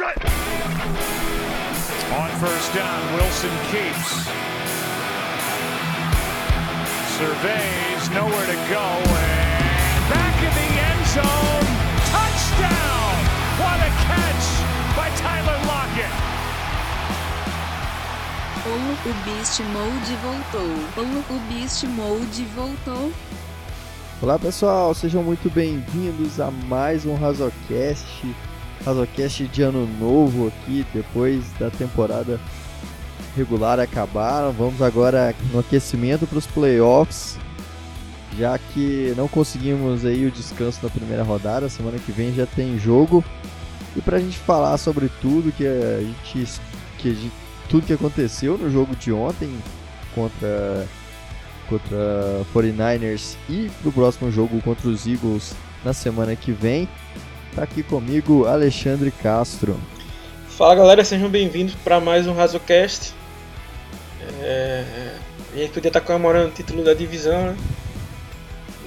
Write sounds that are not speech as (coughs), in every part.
On first down, Wilson keeps. Surveys, nowhere to go, and back in the end zone. Touchdown! What a catch by Tyler Lockett! O, o Beast Mode voltou. O, o Beast Mode voltou. Olá pessoal, sejam muito bem-vindos a mais um Razocast. Razocast de ano novo aqui, depois da temporada regular acabar. Vamos agora no aquecimento para os playoffs, já que não conseguimos aí o descanso da primeira rodada. Semana que vem já tem jogo. E para a gente falar sobre tudo que a gente, que a gente, tudo que aconteceu no jogo de ontem contra contra 49ers e pro próximo jogo contra os Eagles na semana que vem. Tá aqui comigo Alexandre Castro. Fala galera, sejam bem-vindos para mais um Razocast. É... A gente podia estar comemorando o título da divisão, né?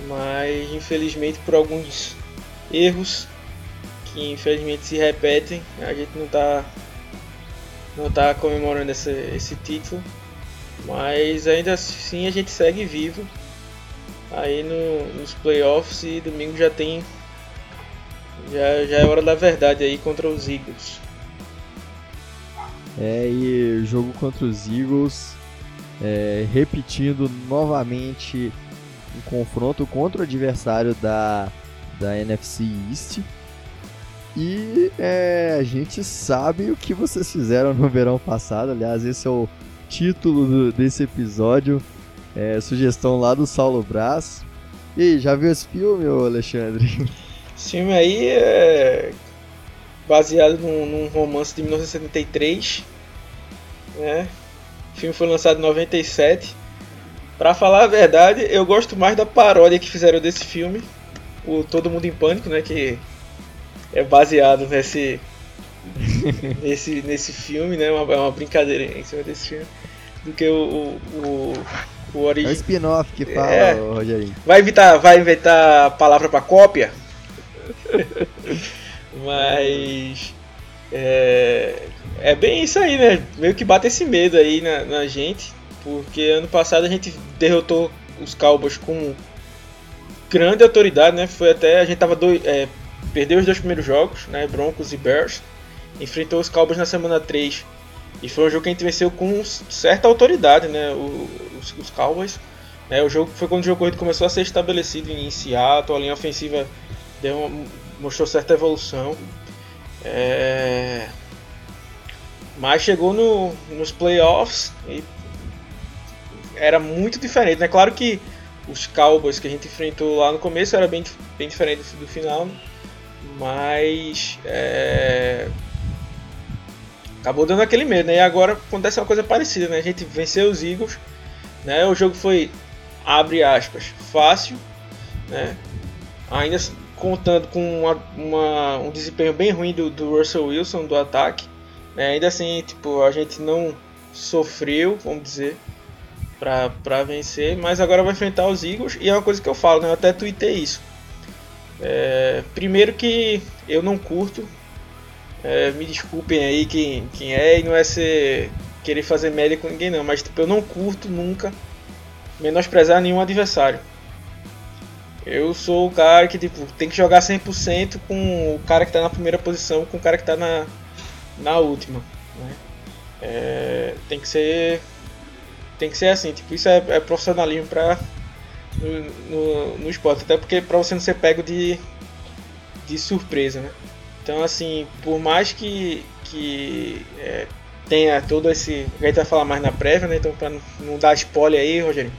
mas infelizmente por alguns erros que infelizmente se repetem, a gente não está não tá comemorando esse, esse título. Mas ainda assim a gente segue vivo aí no, nos playoffs e domingo já tem. Já, já é hora da verdade aí contra os Eagles. É, e jogo contra os Eagles, é, repetindo novamente um confronto contra o adversário da, da NFC East. E é, a gente sabe o que vocês fizeram no verão passado. Aliás, esse é o título do, desse episódio. É, sugestão lá do Saulo Brás. E aí, já viu esse filme, Alexandre? (laughs) Esse filme aí é baseado num, num romance de 1973. Né? O filme foi lançado em 97. Pra falar a verdade, eu gosto mais da paródia que fizeram desse filme. O Todo Mundo em Pânico, né? Que é baseado nesse, (laughs) nesse, nesse filme, né? Uma, uma brincadeira em cima desse filme. Do que o, o, o, o É o spin-off que fala, É. Rogerinho. Vai inventar, vai inventar a palavra pra cópia? Mas. É, é bem isso aí, né? Meio que bate esse medo aí na, na gente. Porque ano passado a gente derrotou os Cowboys com grande autoridade, né? Foi até. A gente tava dois. É, perdeu os dois primeiros jogos, né? Broncos e Bears. Enfrentou os Cowboys na semana 3. E foi um jogo que a gente venceu com certa autoridade, né? O- os, os Cowboys. É, o jogo foi quando o jogo corrido começou a ser estabelecido em Seattle, a linha ofensiva deu uma- mostrou certa evolução. É, mas chegou no, nos playoffs e era muito diferente. Né? Claro que os Cowboys que a gente enfrentou lá no começo era bem, bem diferente do final, mas é, acabou dando aquele medo. Né? E agora acontece uma coisa parecida. Né? A gente venceu os Eagles, né? o jogo foi abre aspas, fácil, né? Ainda contando com uma, uma- um desempenho bem ruim do, do Russell Wilson do ataque, né? Ainda assim, tipo, a gente não sofreu, vamos dizer, pra vencer, mas agora vai enfrentar os Eagles e é uma coisa que eu falo, né? Eu até tuitei isso. É, primeiro que eu não curto, é, me desculpem aí quem, quem é, e não é ser querer fazer média com ninguém não, mas tipo, eu não curto nunca menosprezar nenhum adversário. Eu sou o cara que tipo, tem que jogar 100% com o cara que está na primeira posição com o cara que está na, na última. né? É, tem que ser tem que ser assim, tipo, isso é, é profissionalismo para no, no, no esporte, até porque para você não ser pego de, de surpresa, né? Então assim, por mais que, que é, tenha todo esse. A gente vai falar mais na prévia, né? Então, pra não- não dar spoiler aí, Rogério.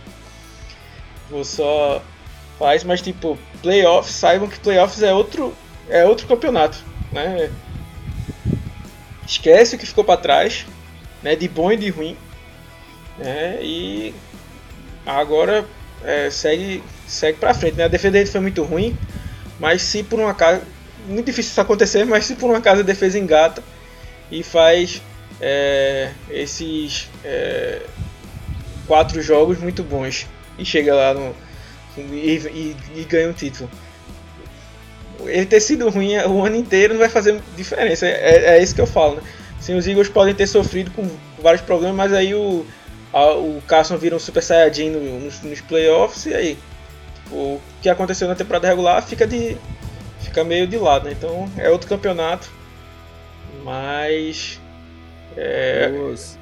Vou só isso, mas tipo, playoffs, saibam que playoffs é outro, é outro campeonato, né? Esquece o que ficou pra trás, né? De bom e de ruim, né? E agora é, segue, segue pra frente, né? A defesa dele foi muito ruim, mas se por um acaso. Muito difícil isso acontecer, mas se por um acaso a defesa engata e faz é, esses é, quatro jogos muito bons e chega lá no, e, e- e ganha um título. ele ter sido ruim o ano inteiro não vai fazer diferença. É, é isso que eu falo, né? Sim, os Eagles podem ter sofrido com vários problemas, mas aí o, a, o Carson vira um Super Saiyajin no, nos, nos playoffs e aí o que aconteceu na temporada regular fica de fica meio de lado, né? Então é outro campeonato, mas é... Os,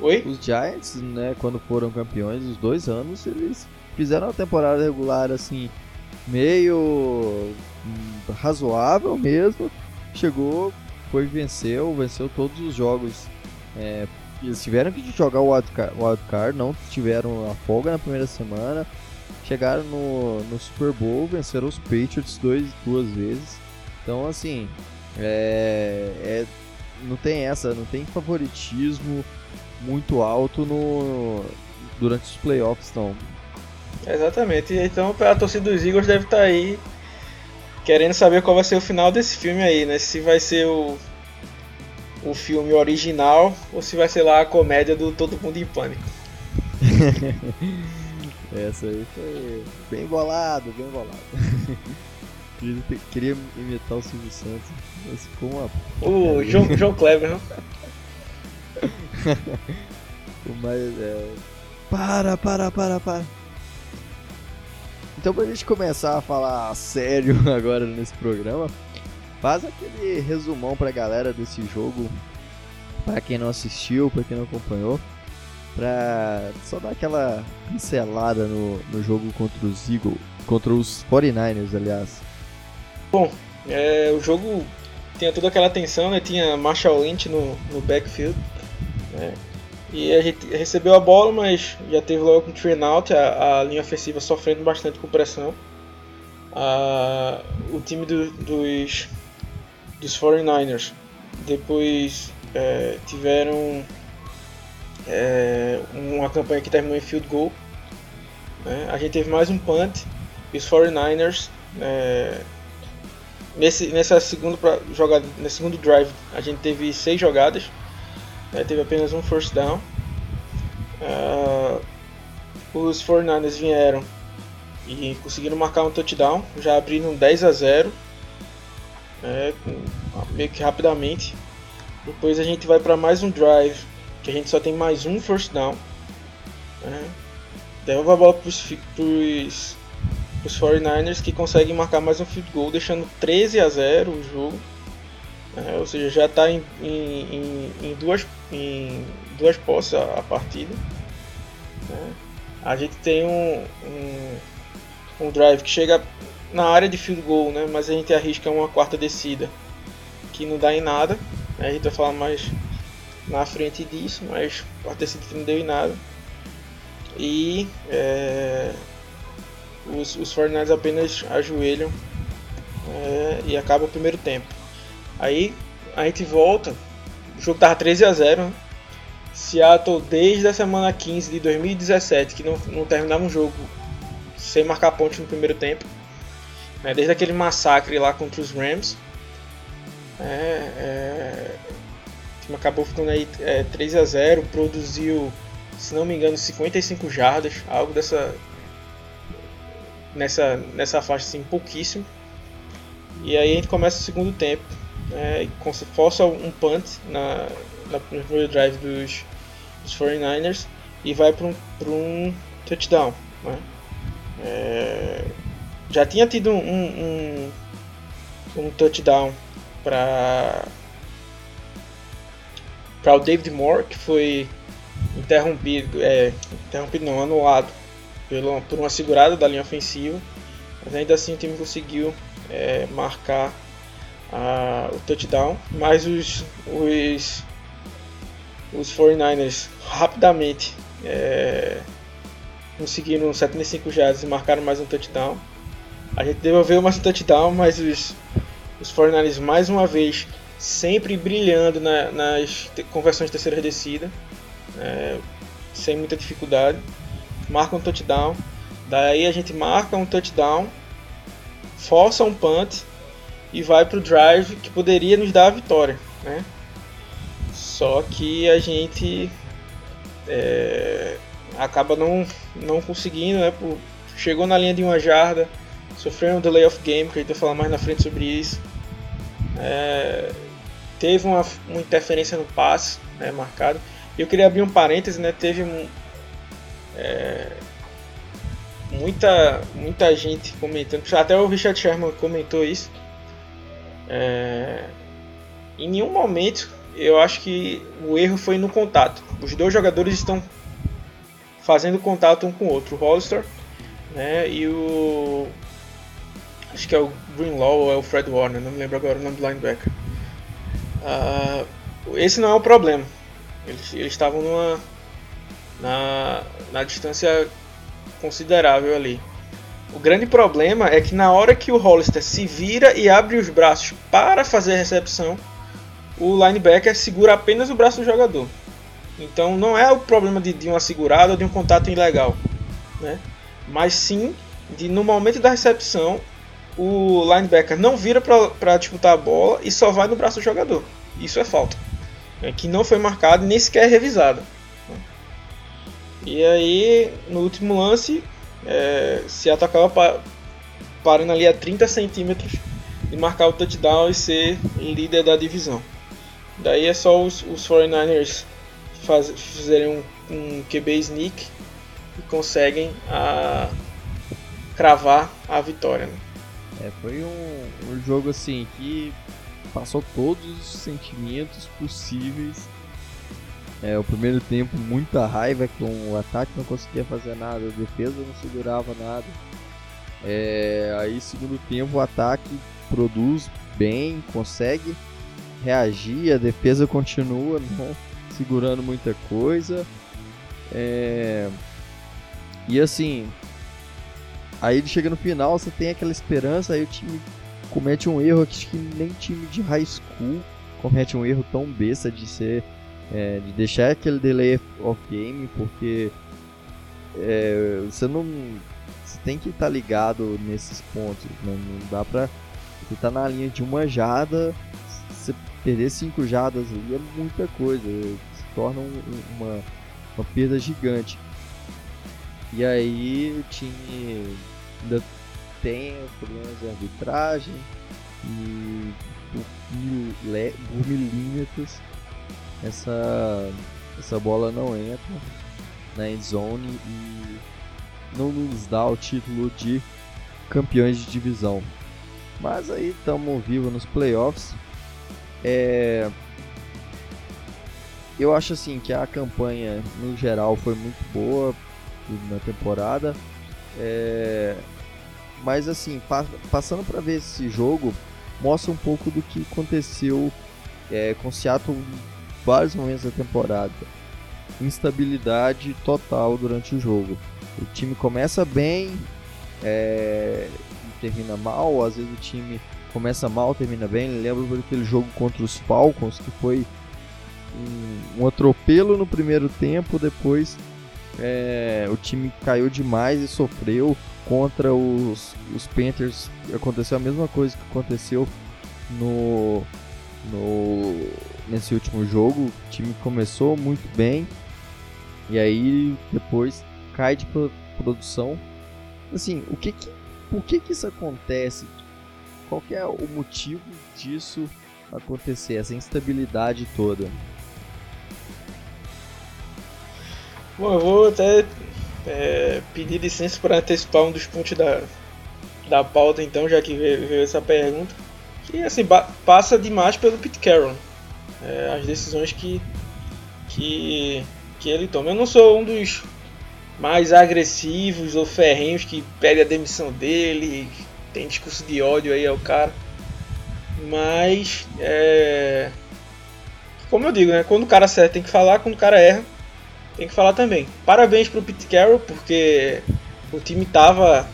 Oi? os Giants, né, quando foram campeões, os dois anos, eles fizeram uma temporada regular assim, meio hum, razoável mesmo. Chegou, foi venceu, venceu todos os jogos. É, eles tiveram que jogar o wildcard, wildcard, não tiveram a folga na primeira semana. Chegaram no, no Super Bowl, venceram os Patriots dois, duas vezes. Então, assim, é, é, não tem essa, não tem favoritismo muito alto no, durante os playoffs, não. Exatamente. Então a torcida dos Eagles deve estar aí querendo saber qual vai ser o final desse filme aí, né? Se vai ser o, o filme original ou se vai ser lá a comédia do Todo Mundo em Pânico. (laughs) Essa aí foi bem bolado, bem bolado. (laughs) queria, imitar o Silvio Santos, mas ficou uma O João, João Kleber, né? (laughs) ficou mais. É... Para, para, para, para. Então, pra gente começar a falar sério (laughs) agora nesse programa, faz aquele resumão pra galera desse jogo, pra quem não assistiu, pra quem não acompanhou, pra só dar aquela pincelada no, no jogo contra os Eagles, contra os 49ers, aliás. É, o jogo tinha toda aquela tensão, né? Tinha Marshall Lynch no, no backfield. Né? E a gente recebeu a bola, mas já teve logo um train out, a, a linha ofensiva sofrendo bastante com pressão. O time do- dos, dos 49ers depois é, tiveram é, uma campanha que terminou em field goal. né? A gente teve mais um punt e os 49ers é, Nesse, nessa segunda jogada, nesse segundo drive, a gente teve seis jogadas, né, teve apenas um first down. Ah, os 49ers vieram e conseguiram marcar um touchdown, já abriram 10 a 0, né, meio que rapidamente. Depois a gente vai para mais um drive, que a gente só tem mais um first down. Né, devolve a bola para os 49ers que conseguem marcar mais um field goal, deixando 13 a 0 o jogo. É, ou seja, já está em, em, em, duas, em duas posses a, a partida. né. A gente tem um, um, um drive que chega na área de field goal, né, mas a gente arrisca uma quarta descida que não dá em nada. né, a gente vai falar mais na frente disso, mas quarta descida que não deu em nada. E é, os, os 49ers apenas ajoelham é, e acaba o primeiro tempo. Aí a gente volta, o jogo tava 13 a 0 né? Seattle desde a semana 15 de 2017 que não, não terminava um jogo sem marcar pontos no primeiro tempo. né? Desde aquele massacre lá contra os Rams. É, é, o time acabou ficando aí é, 3 a 0 produziu, se não me engano, 55 jardas, algo dessa, nessa, nessa faixa assim, pouquíssimo. E aí a gente começa o segundo tempo, né, força um punt na, na, drive dos, dos 49ers e vai para um, um touchdown. Né. É, já tinha tido um, um, um touchdown para para o David Moore, que foi interrompido, é, interrompido não, anulado pelo, por uma segurada da linha ofensiva, mas ainda assim o time conseguiu é, marcar o touchdown, mas os, os, os 49ers rapidamente é, conseguiram 75 jardas e marcaram mais um touchdown. A gente devolveu mais um touchdown, mas os, os 49ers mais uma vez sempre brilhando na- nas conversões de terceira descida, é, sem muita dificuldade marca um touchdown, daí a gente marca um touchdown, força um punt e vai pro drive que poderia nos dar a vitória, né? Só que a gente é, acaba não, não conseguindo, né? Por- chegou na linha de uma jarda, sofreu um delay of game, que a gente vai falar mais na frente sobre isso. É, teve uma, uma, interferência no passe né, marcado. Eu queria abrir um parêntese, né? Teve um, é, muita, muita gente comentando, até o Richard Sherman comentou isso. É, em nenhum momento eu acho que o erro foi no contato. Os dois jogadores estão fazendo contato um com o outro, o Hollister né, e o. Acho que é o Greenlaw ou é o Fred Warner, não me lembro agora o nome do linebacker. Uh, esse não é o problema. Eles, eles estavam numa, na, na distância considerável ali. O grande problema é que na hora que o Hollister se vira e abre os braços para fazer a recepção, o linebacker segura apenas o braço do jogador. Então não é o problema de, de uma segurada ou de um contato ilegal, né? mas sim de no momento da recepção o linebacker não vira para disputar a bola e só vai no braço do jogador. Isso é falta, né? que não foi marcado nem sequer revisada. E aí, no último lance, é, se atacava parando ali a 30 centímetros de marcar o touchdown e ser líder da divisão. Daí é só os, os 49ers faz, fizerem um, um QB sneak e conseguem a, cravar a vitória. Né? É, foi um, um jogo assim que passou todos os sentimentos possíveis é, o primeiro tempo, muita raiva com o ataque não conseguia fazer nada, a defesa não segurava nada. É, aí, segundo tempo, o ataque produz bem, consegue reagir, a defesa continua (laughs) não segurando muita coisa. É, e assim, aí ele chega no final, você tem aquela esperança, aí o time comete um erro que nem time de high school comete um erro tão besta de ser é, de deixar aquele delay of game, porque é, você não. Você tem que estar tá ligado nesses pontos. Né? Não dá pra. Você tá na linha de uma jada, você perder cinco jadas ali é muita coisa. Se torna um, uma, uma perda gigante. E aí time ainda tem problemas de arbitragem e por milímetros essa, essa bola não entra na endzone e não nos dá o título de campeões de divisão. Mas aí estamos vivos nos playoffs. É... Eu acho assim que a campanha no geral foi muito boa na temporada. É... Mas assim, pa passando para ver esse jogo, mostra um pouco do que aconteceu é, com Seattle vários momentos da temporada. Instabilidade total durante o jogo. O time começa bem é, e termina mal, às vezes o time começa mal, termina bem. Lembro daquele jogo contra os Falcons que foi um, um atropelo no primeiro tempo, depois é, o time caiu demais e sofreu contra os, os Panthers. Aconteceu a mesma coisa que aconteceu no, no nesse último jogo. O time começou muito bem e aí depois cai de produção. Assim, o que que, por que que isso acontece? Qual é o motivo disso acontecer, essa instabilidade toda? Bom, eu vou até é, pedir licença para antecipar um dos pontos da, da pauta, então, já que veio, veio essa pergunta. Que assim, passa demais pelo Pete Carroll é, as decisões que, que, que ele toma. Eu não sou um dos mais agressivos ou ferrenhos que pede a demissão dele, tem discurso de ódio aí ao cara. Mas, é, como eu digo, né, quando o cara acerta tem que falar, quando o cara erra tem que falar também. Parabéns pro Pete Carroll, porque o time tava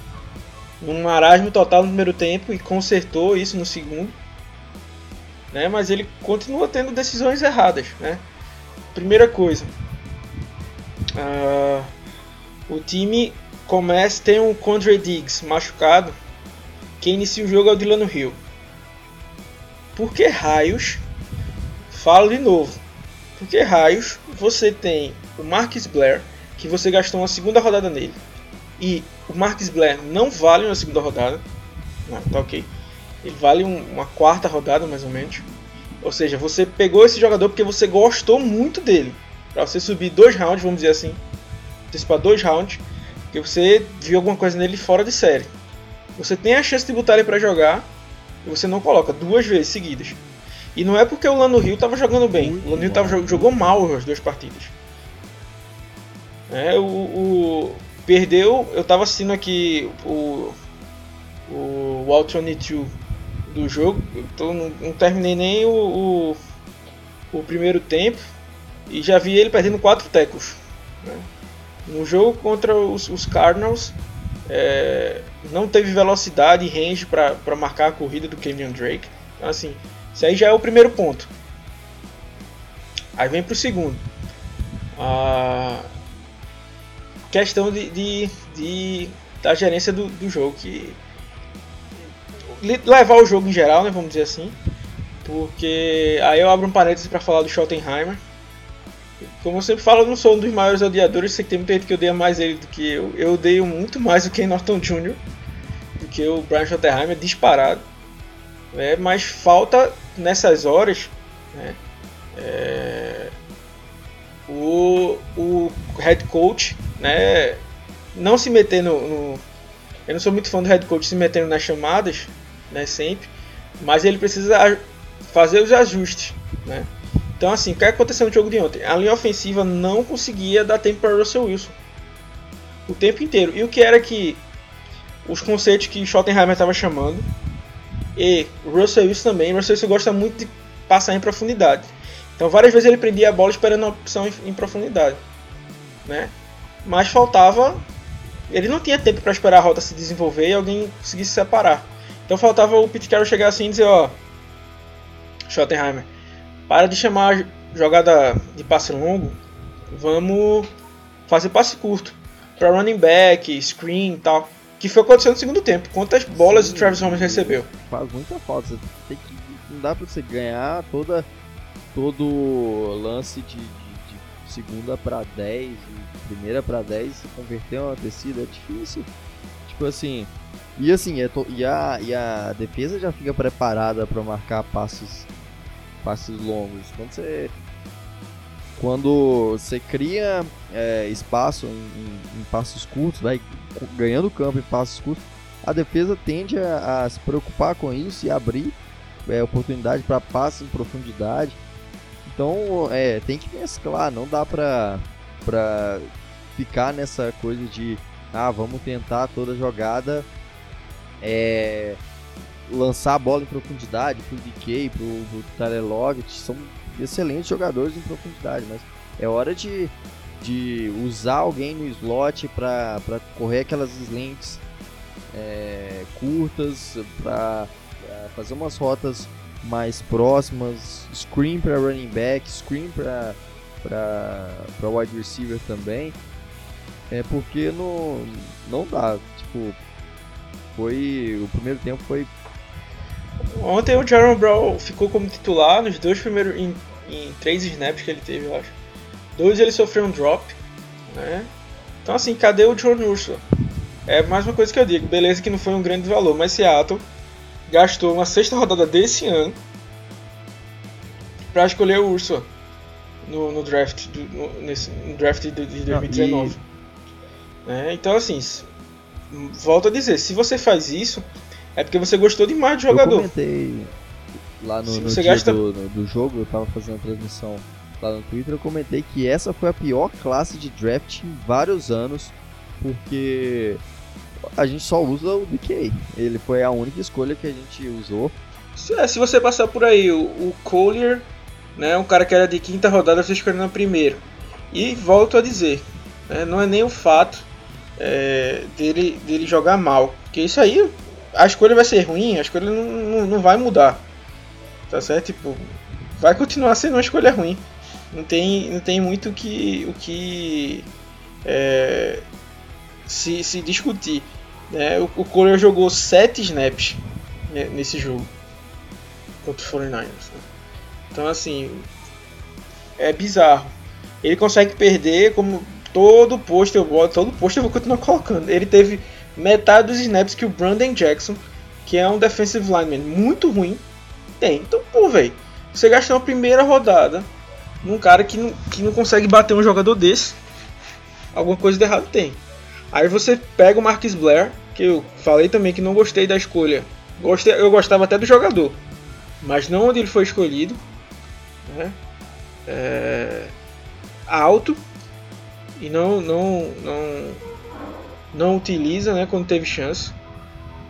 num marasmo total no primeiro tempo e consertou isso no segundo né? Mas ele continua tendo decisões erradas, né? Primeira coisa, uh, o time começa tem um Condre Diggs machucado. Quem inicia o jogo é o Dylan Hill. Por que raios? Falo de novo. Por que raios você tem o Marcus Blair, que você gastou uma segunda rodada nele, e o Marcus Blair não vale uma segunda rodada. Não, tá ok. Ele vale um, uma quarta rodada, mais ou menos. Ou seja, você pegou esse jogador porque você gostou muito dele. Para você subir dois rounds, vamos dizer assim. Antecipar dois rounds. Porque você viu alguma coisa nele fora de série. Você tem a chance de botar ele para jogar. E você não coloca duas vezes seguidas. E não é porque o Lano Rio estava jogando bem. Muito o Lano Rio tava, jogou mal as duas partidas. É, o, o, perdeu. Eu estava assistindo aqui o, o Walt 22 do jogo. Então não, não terminei nem o, o, o, primeiro tempo. E já vi ele perdendo quatro tecos. Né? No jogo contra os, os Cardinals, é, não teve velocidade e range para marcar a corrida do Kenyon Drake. Então, assim, isso aí já é o primeiro ponto. Aí vem para o segundo. A questão de, de, de da gerência do, do, jogo. Que levar o jogo em geral, né, vamos dizer assim. Porque aí eu abro um parênteses para falar do Schottenheimer. Como eu sempre falo, eu não sou um dos maiores odiadores, sei que tem muita gente que odeia mais ele do que eu. Eu odeio muito mais o Ken Norton Jr. do que o Brian Schottenheimer, disparado. É, mas falta nessas horas né, é, o, o head coach né, não se meter no, no, Eu não sou muito fã do head coach se metendo nas chamadas, né, sempre, mas ele precisa fazer os ajustes. Né. Então, assim, o que aconteceu no jogo de ontem? A linha ofensiva não conseguia dar tempo para Russell Wilson o tempo inteiro. E o que era que os conceitos que Schottenheimer estava chamando e Russell Wilson também. Russell Wilson gosta muito de passar em profundidade. Então várias vezes ele prendia a bola esperando a opção em, em profundidade, né? Mas faltava, ele não tinha tempo para esperar a rota se desenvolver e alguém conseguisse separar. Então faltava o Pete Carroll chegar assim e dizer, ó, Schottenheimer, para de chamar jogada de passe longo, vamos fazer passe curto para running back, screen, e tal. Que foi acontecendo no segundo tempo. Quantas bolas Sim, o Travis Holmes recebeu? Faz muita falta. Você tem que, não dá pra você ganhar toda, todo lance de, de, de segunda para 10, primeira para 10, se converter uma descida é difícil. Tipo assim. E assim, é to, e, a, e a defesa já fica preparada para marcar passos, passos longos. Quando você quando você cria é, espaço em, em, em, passos curtos, vai ganhando campo em passos curtos, a defesa tende a, a se preocupar com isso e abrir é, oportunidade para passes em profundidade. Então, é, tem que mesclar, não dá pra ficar nessa coisa de ah, vamos tentar toda jogada é, lançar a bola em profundidade pro DK, pro, pro Loggett, são excelentes jogadores em profundidade, mas é hora de, de usar alguém no slot para correr aquelas slants é, curtas, para fazer umas rotas mais próximas, screen para running back, screen para para wide receiver também. É porque não, não dá, tipo, foi o primeiro tempo foi Ontem o Jaron Brown ficou como titular nos dois primeiros. Em, em três snaps que ele teve, eu acho. Dois ele sofreu um drop. Né? Então assim, cadê o John Ursula? É mais uma coisa que eu digo, beleza que não foi um grande valor, mas Seattle gastou uma sexta rodada desse ano para escolher o Ursula no, no draft, do, no, nesse, no draft de, de 2019. e... é, então assim, volto a dizer, se você faz isso, é porque você gostou demais do jogador. Eu comentei lá no, no dia gasta... do, no, do jogo, eu tava fazendo a transmissão lá no Twitter, eu comentei que essa foi a pior classe de draft em vários anos, porque a gente só usa o DK. Ele foi a única escolha que a gente usou. Se, é, se você passar por aí, o, o Collier, né, um cara que era de quinta rodada, você escolheu no primeiro. E volto a dizer, né, não é nem o fato é, dele, dele jogar mal, porque isso aí a escolha vai ser ruim, a escolha não, não, não vai mudar. Tá certo? Tipo, vai continuar sendo uma escolha ruim. Não tem, não tem muito que, o que é, se, se discutir. Né? O, o Coreia jogou 7 snaps né, nesse jogo contra os 49ers. Né? Então, assim, é bizarro. Ele consegue perder como todo posto eu boto, todo posto eu vou continuar colocando. Ele teve metade dos snaps que o Brandon Jackson, que é um defensive lineman muito ruim, tem. Então, pô, velho, você gastou uma primeira rodada num cara que não, que não consegue bater um jogador desse, alguma coisa de errado tem. Aí você pega o Marcus Blair, que eu falei também que não gostei da escolha. Gostei, eu gostava até do jogador, mas não onde ele foi escolhido. Né? É, alto e não, não, não, não utiliza né, quando teve chance.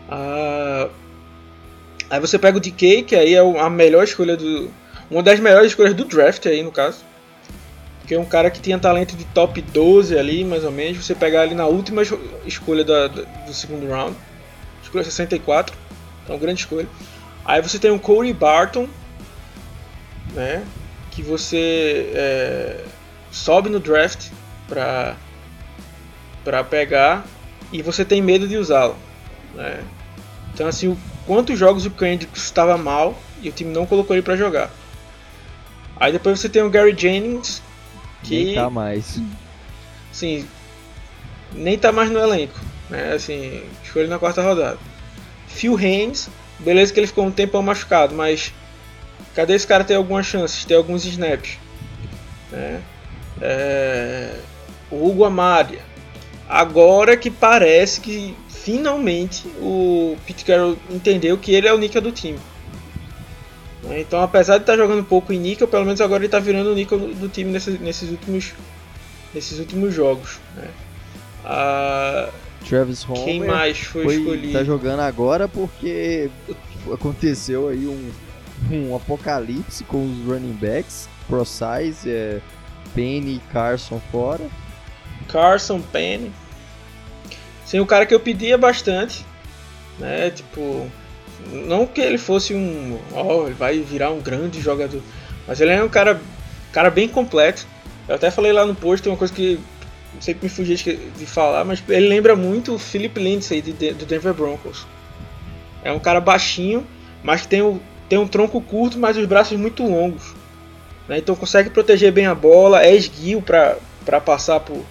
Ah, aí você pega o DK, que aí é a melhor escolha do. Uma das melhores escolhas do draft aí no caso. Que é um cara que tinha talento de top 12 ali, mais ou menos. Você pegar ali na última escolha do segundo round. Escolha 64. Então grande escolha. Aí você tem o Corey Barton, né? Que você é, sobe no draft para para pegar e você tem medo de usá-lo. Né? Então assim, o, quantos jogos o Kendrick estava mal e o time não colocou ele para jogar. Aí depois você tem o Gary Jennings que nem tá mais. Sim, nem tá mais no elenco, né? Assim, escolhe na quarta rodada. Phil Haynes, beleza que ele ficou um tempo machucado, mas cadê esse cara ter algumas chances, ter alguns snaps? Né? É... O Hugo Amaria. Agora que parece que finalmente o Pete Carroll entendeu que ele é o níquel do time. Né? Então, apesar de estar tá jogando pouco em níquel, pelo menos agora ele está virando o níquel do time nesses, nesses, últimos, nesses últimos jogos. Né? A... Travis Homer Quem mais foi, foi escolhido? Tá jogando agora porque aconteceu aí um, um apocalipse com os running backs. Pro Size, é, Penny e Carson fora. Carson, Penny. Sim, o cara que eu pedia bastante, né? Tipo, não que ele fosse um, ó, oh, ele vai virar um grande jogador, mas ele é um cara, cara bem completo. Eu até falei lá no post, tem uma coisa que sempre me fugi de falar, mas ele lembra muito o Philip Lindsay de, do Denver Broncos. É um cara baixinho, mas tem, o, tem um tronco curto, mas os braços muito longos. Né? Então consegue proteger bem a bola, é esguio para passar por.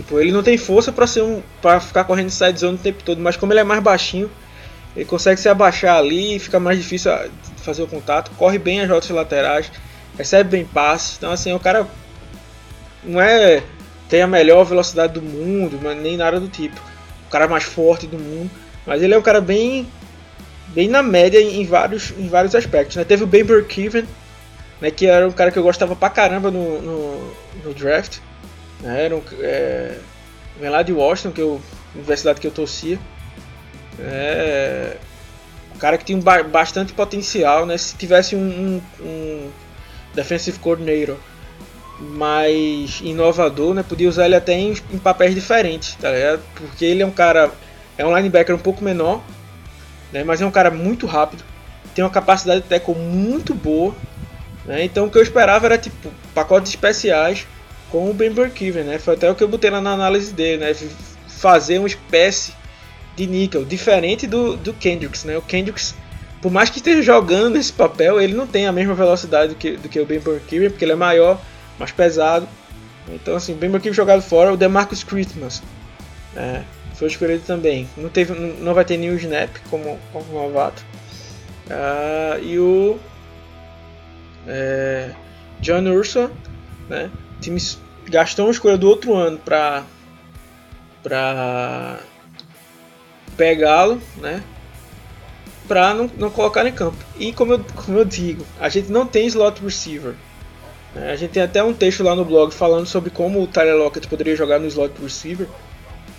Tipo, ele não tem força para ser um para ficar correndo side zone o tempo todo, mas como ele é mais baixinho, ele consegue se abaixar ali, fica mais difícil fazer o contato, corre bem as rotas laterais, recebe bem passes. Então assim, o cara não é tem a melhor velocidade do mundo, nem nada do tipo. O cara mais forte do mundo, mas ele é um cara bem bem na média em vários, em vários aspectos. Né? Teve o Ben Burkiven, né, que era um cara que eu gostava pra caramba no, no, no draft. Né? Era um, é, vem lá de Washington, que eu, universidade que eu torcia. É, um cara que tinha ba bastante potencial, né? Se tivesse um, um, um, defensive coordinator mais inovador, né? Podia usar ele até em, em papéis diferentes, tá ligado? Porque ele é um cara, é um linebacker um pouco menor, né? Mas é um cara muito rápido, tem uma capacidade de tackle muito boa, né? Então o que eu esperava era tipo pacotes especiais com o Ben Burkiven, né? Foi até o que eu botei lá na análise dele, né? Fazer uma espécie de níquel, diferente do, do Kendricks, né? O Kendricks, por mais que esteja jogando nesse papel, ele não tem a mesma velocidade do que, do que o Ben Burkiven, porque ele é maior, mais pesado. Então, assim, Ben Burkiven jogado fora, o DeMarcus Christmas é, foi escolhido também. Não, teve, não, vai ter nenhum snap como, como novato. Uh, e o é, John Urso, né? O time gastou uma escolha do outro ano para para pegá-lo, né? Para não, não colocar em campo. E como eu, como eu digo, a gente não tem slot receiver. Né? A gente tem até um texto lá no blog falando sobre como o Tyler Lockett poderia jogar no slot receiver,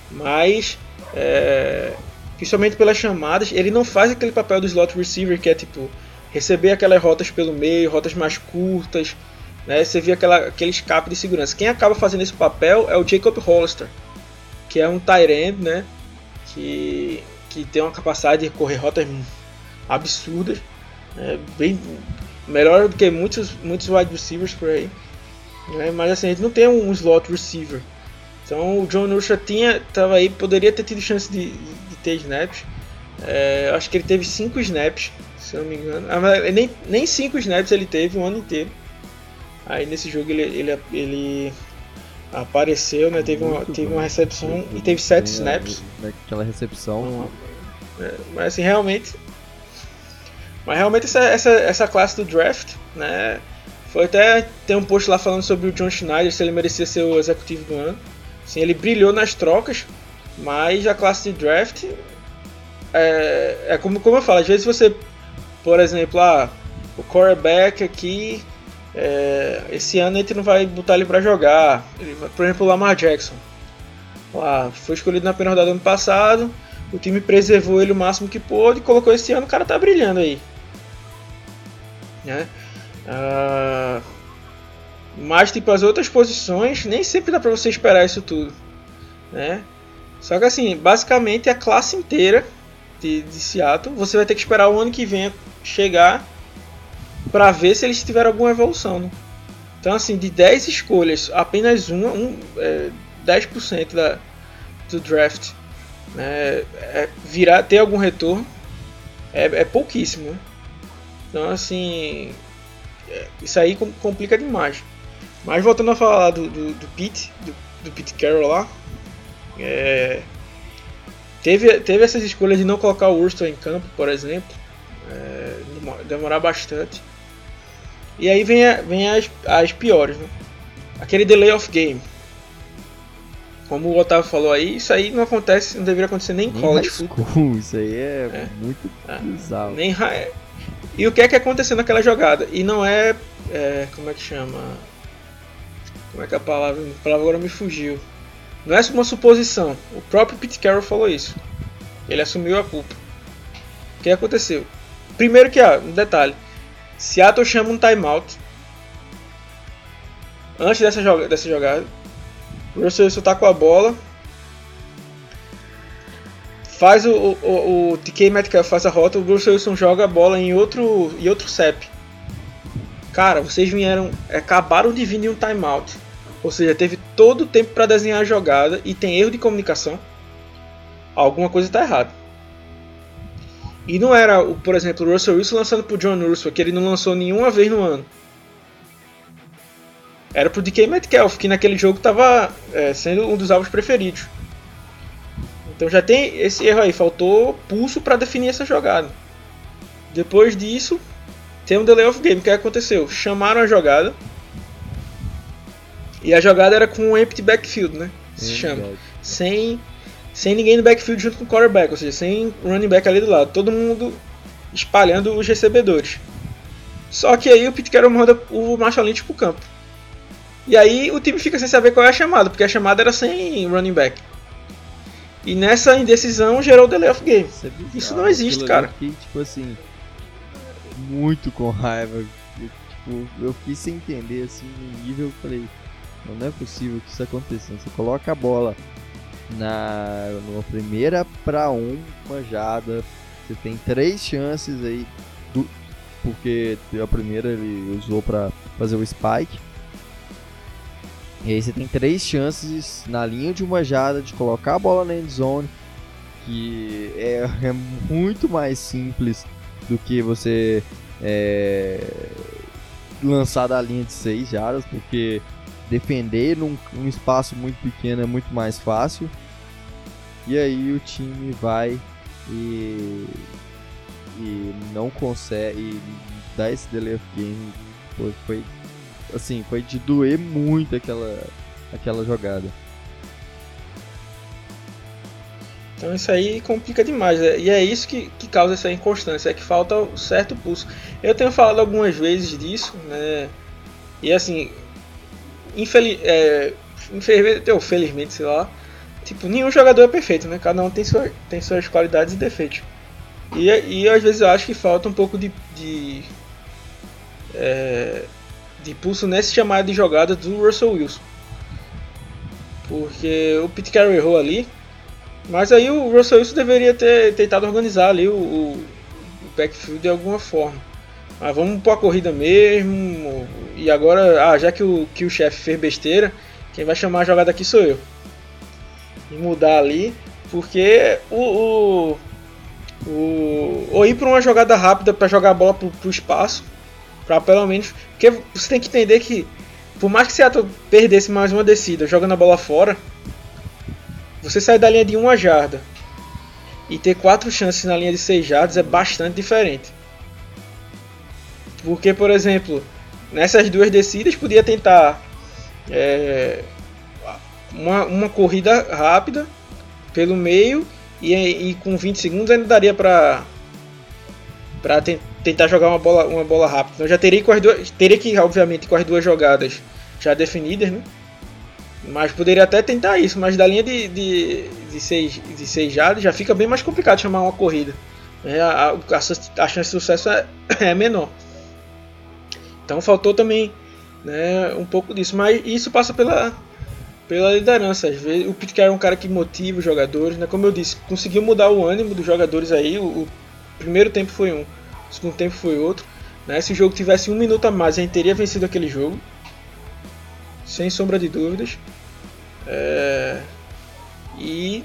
mas é, principalmente pelas chamadas, ele não faz aquele papel do slot receiver que é tipo receber aquelas rotas pelo meio, rotas mais curtas, né? Você vê aquela, aquele escape de segurança. Quem acaba fazendo esse papel é o Jacob Hollister, que é um tight end, né? Que, que tem uma capacidade de correr rotas absurdas, né? bem melhor do que muitos muitos wide receivers por aí. Né? Mas assim, a gente não tem um slot receiver. Então o John Ursha tinha, tava aí, poderia ter tido chance de, de ter snaps. É, acho que ele teve 5 snaps se não me engano. Ah, nem, nem cinco snaps ele teve o ano inteiro. Aí nesse jogo ele, ele, ele apareceu, né? Teve uma, teve uma recepção e teve sete snaps. né, Aquela recepção. É, mas assim, realmente. Mas realmente essa, essa, essa classe do draft, né? Foi até. Tem um post lá falando sobre o John Schneider, se ele merecia ser o executivo do ano. Assim, ele brilhou nas trocas, mas a classe de draft. É, é como, como eu falo, às vezes você. Por exemplo, ah, o quarterback aqui. É, esse ano a gente não vai botar ele pra jogar. Ele por exemplo, o Lamar Jackson. Lá, foi escolhido na primeira rodada do ano passado. O time preservou ele o máximo que pôde e colocou esse ano, o cara tá brilhando aí. Né? Ah, mas tipo as outras posições, nem sempre dá pra você esperar isso tudo. Né? Só que assim, basicamente a classe inteira de, de Seattle, você vai ter que esperar o ano que vem chegar pra ver se eles tiveram alguma evolução. Né? Então assim, de 10 escolhas, apenas uma, um, é, 10% da, do draft né, é, virar, ter algum retorno é, é pouquíssimo. né? Então, assim, é, isso aí com- complica demais. Mas voltando a falar do, do, do Pete, do, do Pete Carroll lá, é, teve, teve essas escolhas de não colocar o Urso em campo, por exemplo, é, demo- demorar bastante. E aí vem, a- vem as, as piores, né? Aquele delay of game. Como o Otávio falou aí, isso aí não acontece, não deveria acontecer nem em college football. school, (laughs) isso aí é, É. muito É. bizarro. Nem E o que é que aconteceu naquela jogada? E não é, é, Como é que chama? Como é que é a palavra? A palavra agora me fugiu. Não é uma suposição. O próprio Pete Carroll falou isso. Ele assumiu a culpa. O que aconteceu? Primeiro que, ah, um detalhe. Seattle chama um timeout. Antes dessa, joga dessa jogada. Russell Wilson tá com a bola. Faz o, o, o, TK Metcalf faz a rota, o Russell Wilson joga a bola em outro, em outro CEP. Cara, vocês vieram, acabaram de vir de um timeout. Ou seja, teve todo o tempo para desenhar a jogada e tem erro de comunicação. Alguma coisa está errada. E não era, o- por exemplo, o Russell Wilson lançando pro John Russell, que ele não lançou nenhuma vez no ano. Era pro DK Metcalf, que naquele jogo estava sendo um dos alvos preferidos. Então já tem esse erro aí, faltou pulso para definir essa jogada. Depois disso, tem um delay of game. O que aconteceu? Chamaram a jogada. E a jogada era com um empty backfield, né? Se chama. Verdade. Sem, sem ninguém no backfield junto com o quarterback, ou seja, sem running back ali do lado. Todo mundo espalhando os recebedores. Só que aí o Pete Carroll manda o Marshall Lynch pro campo. E aí o time fica sem saber qual é a chamada, porque a chamada era sem running back. E nessa indecisão gerou o delay of game. Isso, é. Isso não existe, cara. Eu fiquei, tipo assim, muito com raiva. Eu, tipo, eu fiquei sem entender, assim, no nível, eu falei, não, não é possível que isso aconteça. Você coloca a bola na numa primeira pra um, uma jada, você tem três chances aí, do, porque a primeira ele usou pra fazer o spike. E aí você tem três chances na linha de uma jada de colocar a bola na end zone, que é, (laughs) é muito mais simples do que você é, lançar da linha de 6 jardas, porque defender num, num espaço muito pequeno é muito mais fácil. E aí o time vai e, e não consegue dá esse delay of game. Foi, foi assim, foi de doer muito aquela, aquela jogada. Então isso aí complica demais. né? E é isso que, que causa essa inconstância, é que falta um certo pulso. Eu tenho falado algumas vezes disso, né? E assim, infeliz, é, infelizmente, ou felizmente, sei lá, tipo, nenhum jogador é perfeito, né? Cada um tem, sua, tem suas qualidades e defeitos. E, e às vezes eu acho que falta um pouco de, de, é, de pulso nesse chamado de jogada do Russell Wilson. Porque o Pete Carroll errou ali, mas aí o Russell Wilson deveria ter tentado organizar ali o, o, o backfield de alguma forma. Mas vamos pôr a corrida mesmo. E agora, ah, já que o, que o chefe fez besteira, quem vai chamar a jogada aqui sou eu. E mudar ali, porque o. o, o ou ir para uma jogada rápida para jogar a bola pro, pro espaço. Pra pelo menos. Porque você tem que entender que por mais que Seattle perdesse mais uma descida jogando a bola fora, você sair da linha de uma jarda e ter quatro chances na linha de seis jardas é bastante diferente. Porque, por exemplo, nessas duas descidas podia tentar é, uma, uma corrida rápida pelo meio e, e com 20 segundos ainda daria para para te, tentar jogar uma bola, uma bola rápida. Então já teria, com as duas, teria que, obviamente, com as duas jogadas já definidas, né? Mas poderia até tentar isso, mas da linha de, de, de, seis, de seis jardas já fica bem mais complicado chamar uma corrida. É, a, a, a, chance de sucesso é, (coughs) é menor. Então faltou também né, um pouco disso. Mas isso passa pela, pela liderança. Às vezes, o Carroll é um cara que motiva os jogadores. Né? Como eu disse, conseguiu mudar o ânimo dos jogadores aí. O, o primeiro tempo foi um, o segundo tempo foi outro. Né? Se o jogo tivesse um minuto a mais, a gente teria vencido aquele jogo sem sombra de dúvidas. É, e